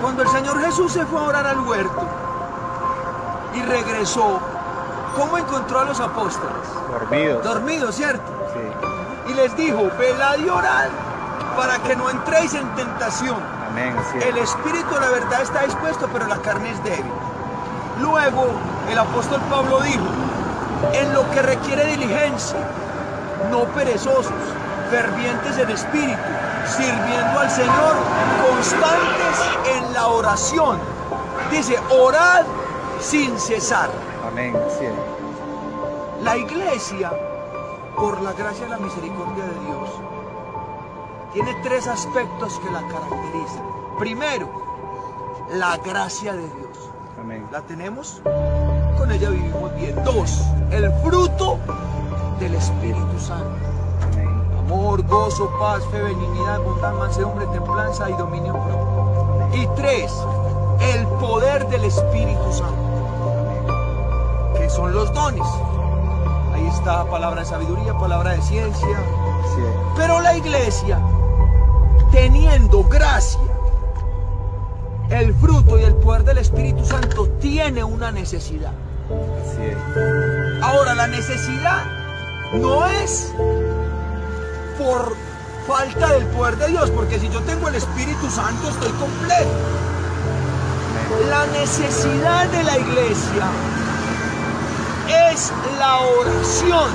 Cuando el Señor Jesús se fue a orar al huerto y regresó, ¿cómo encontró a los apóstoles? Dormidos. Dormidos, ¿cierto? Sí. Y les dijo, velad y orad para que no entréis en tentación. Amén. El espíritu, la verdad, está dispuesto, pero la carne es débil. Luego, el apóstol Pablo dijo, en lo que requiere diligencia, no perezosos, fervientes en espíritu, sirviendo al Señor, constantes en la oración. Dice, orad sin cesar. Amén. Sí. La iglesia, por la gracia y la misericordia de Dios, tiene tres aspectos que la caracterizan. Primero, la gracia de Dios. Amén. ¿La tenemos? Con ella vivimos bien. Dos, el fruto del Espíritu Santo. Amor, gozo, paz, fe, benignidad, bondad, mansedumbre, templanza y dominio propio. Y tres, el poder del Espíritu Santo, que son los dones. Ahí está palabra de sabiduría, palabra de ciencia. Sí. Pero la iglesia, teniendo gracia, el fruto y el poder del Espíritu Santo, tiene una necesidad. Así es. Ahora, la necesidad no es por falta del poder de Dios, porque si yo tengo el Espíritu Santo estoy completo. La necesidad de la iglesia es la oración.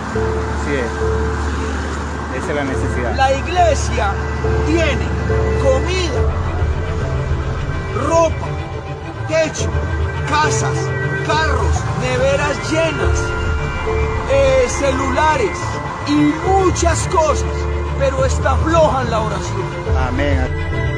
Sí es. Esa es la necesidad. La iglesia tiene comida, ropa, techo, casas, carros, neveras llenas, eh, celulares y muchas cosas, pero está floja en la oración. Amén.